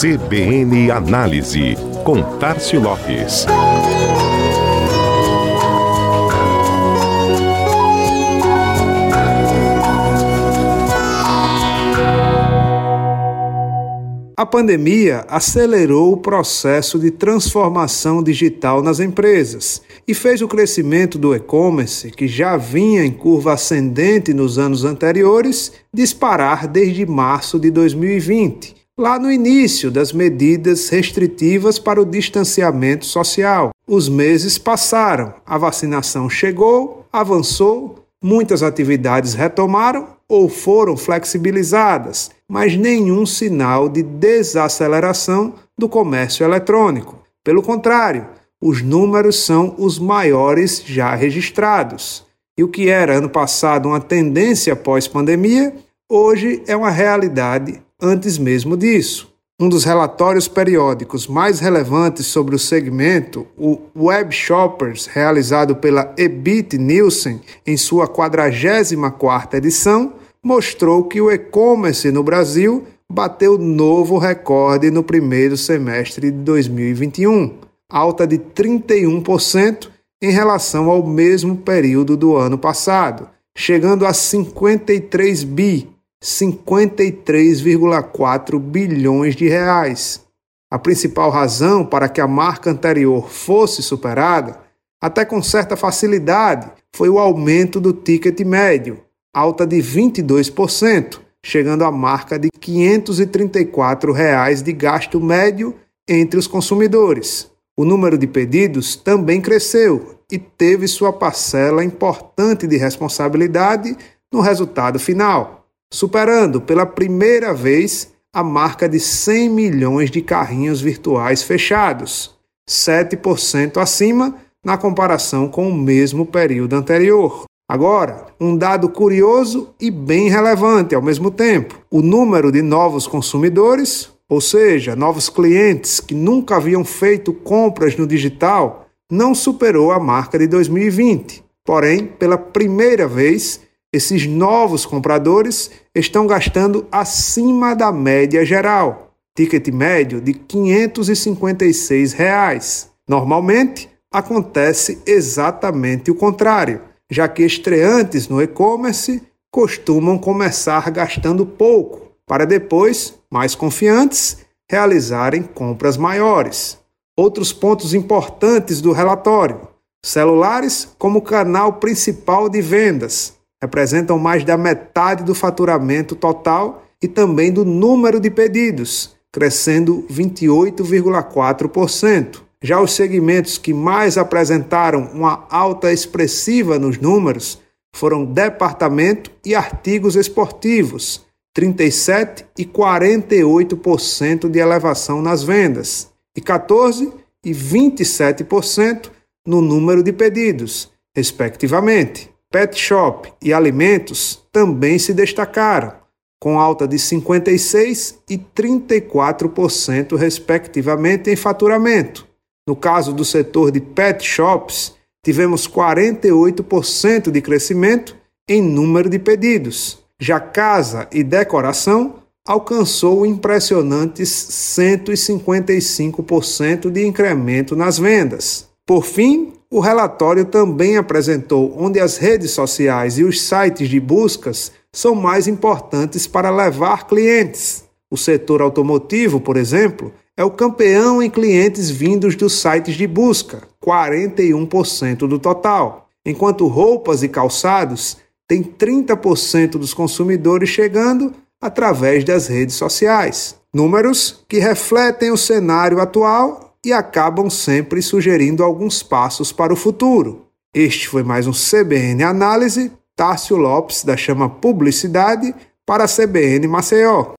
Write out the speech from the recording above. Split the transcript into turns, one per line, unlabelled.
CBN Análise, com Tarcio Lopes.
A pandemia acelerou o processo de transformação digital nas empresas e fez o crescimento do e-commerce, que já vinha em curva ascendente nos anos anteriores, disparar desde março de 2020, lá no início das medidas restritivas para o distanciamento social. Os meses passaram, a vacinação chegou, avançou, muitas atividades retomaram ou foram flexibilizadas, mas nenhum sinal de desaceleração do comércio eletrônico. Pelo contrário, os números são os maiores já registrados. E o que era ano passado uma tendência pós-pandemia, hoje é uma realidade antes mesmo disso. Um dos relatórios periódicos mais relevantes sobre o segmento, o Web Shoppers, realizado pela Ebit Nielsen em sua 44ª edição, mostrou que o e-commerce no Brasil bateu novo recorde no primeiro semestre de 2021, alta de 31% em relação ao mesmo período do ano passado, chegando a 53 bi, 53,4 bilhões de reais. A principal razão para que a marca anterior fosse superada, até com certa facilidade, foi o aumento do ticket médio, alta de 22%, chegando à marca de 534 reais de gasto médio entre os consumidores. O número de pedidos também cresceu e teve sua parcela importante de responsabilidade no resultado final, superando pela primeira vez a marca de 100 milhões de carrinhos virtuais fechados, 7% acima na comparação com o mesmo período anterior. Agora, um dado curioso e bem relevante ao mesmo tempo: o número de novos consumidores, ou seja, novos clientes que nunca haviam feito compras no digital, não superou a marca de 2020. Porém, pela primeira vez, esses novos compradores estão gastando acima da média geral, ticket médio de 556 reais. Normalmente, acontece exatamente o contrário já que estreantes no e-commerce costumam começar gastando pouco, para depois, mais confiantes, realizarem compras maiores. Outros pontos importantes do relatório: celulares como canal principal de vendas, representam mais da metade do faturamento total e também do número de pedidos, crescendo 28,4%. Já os segmentos que mais apresentaram uma alta expressiva nos números foram departamento e artigos esportivos, 37 e 48% de elevação nas vendas, e 14 e 27% no número de pedidos, respectivamente. Pet shop e alimentos também se destacaram, com alta de 56 e 34% respectivamente em faturamento. No caso do setor de pet shops, tivemos 48% de crescimento em número de pedidos. Já casa e decoração alcançou impressionantes 155% de incremento nas vendas. Por fim, o relatório também apresentou onde as redes sociais e os sites de buscas são mais importantes para levar clientes. O setor automotivo, por exemplo, é o campeão em clientes vindos dos sites de busca, 41% do total, enquanto roupas e calçados têm 30% dos consumidores chegando através das redes sociais. Números que refletem o cenário atual e acabam sempre sugerindo alguns passos para o futuro. Este foi mais um CBN Análise. Tássio Lopes, da Chama Publicidade, para a CBN Maceió.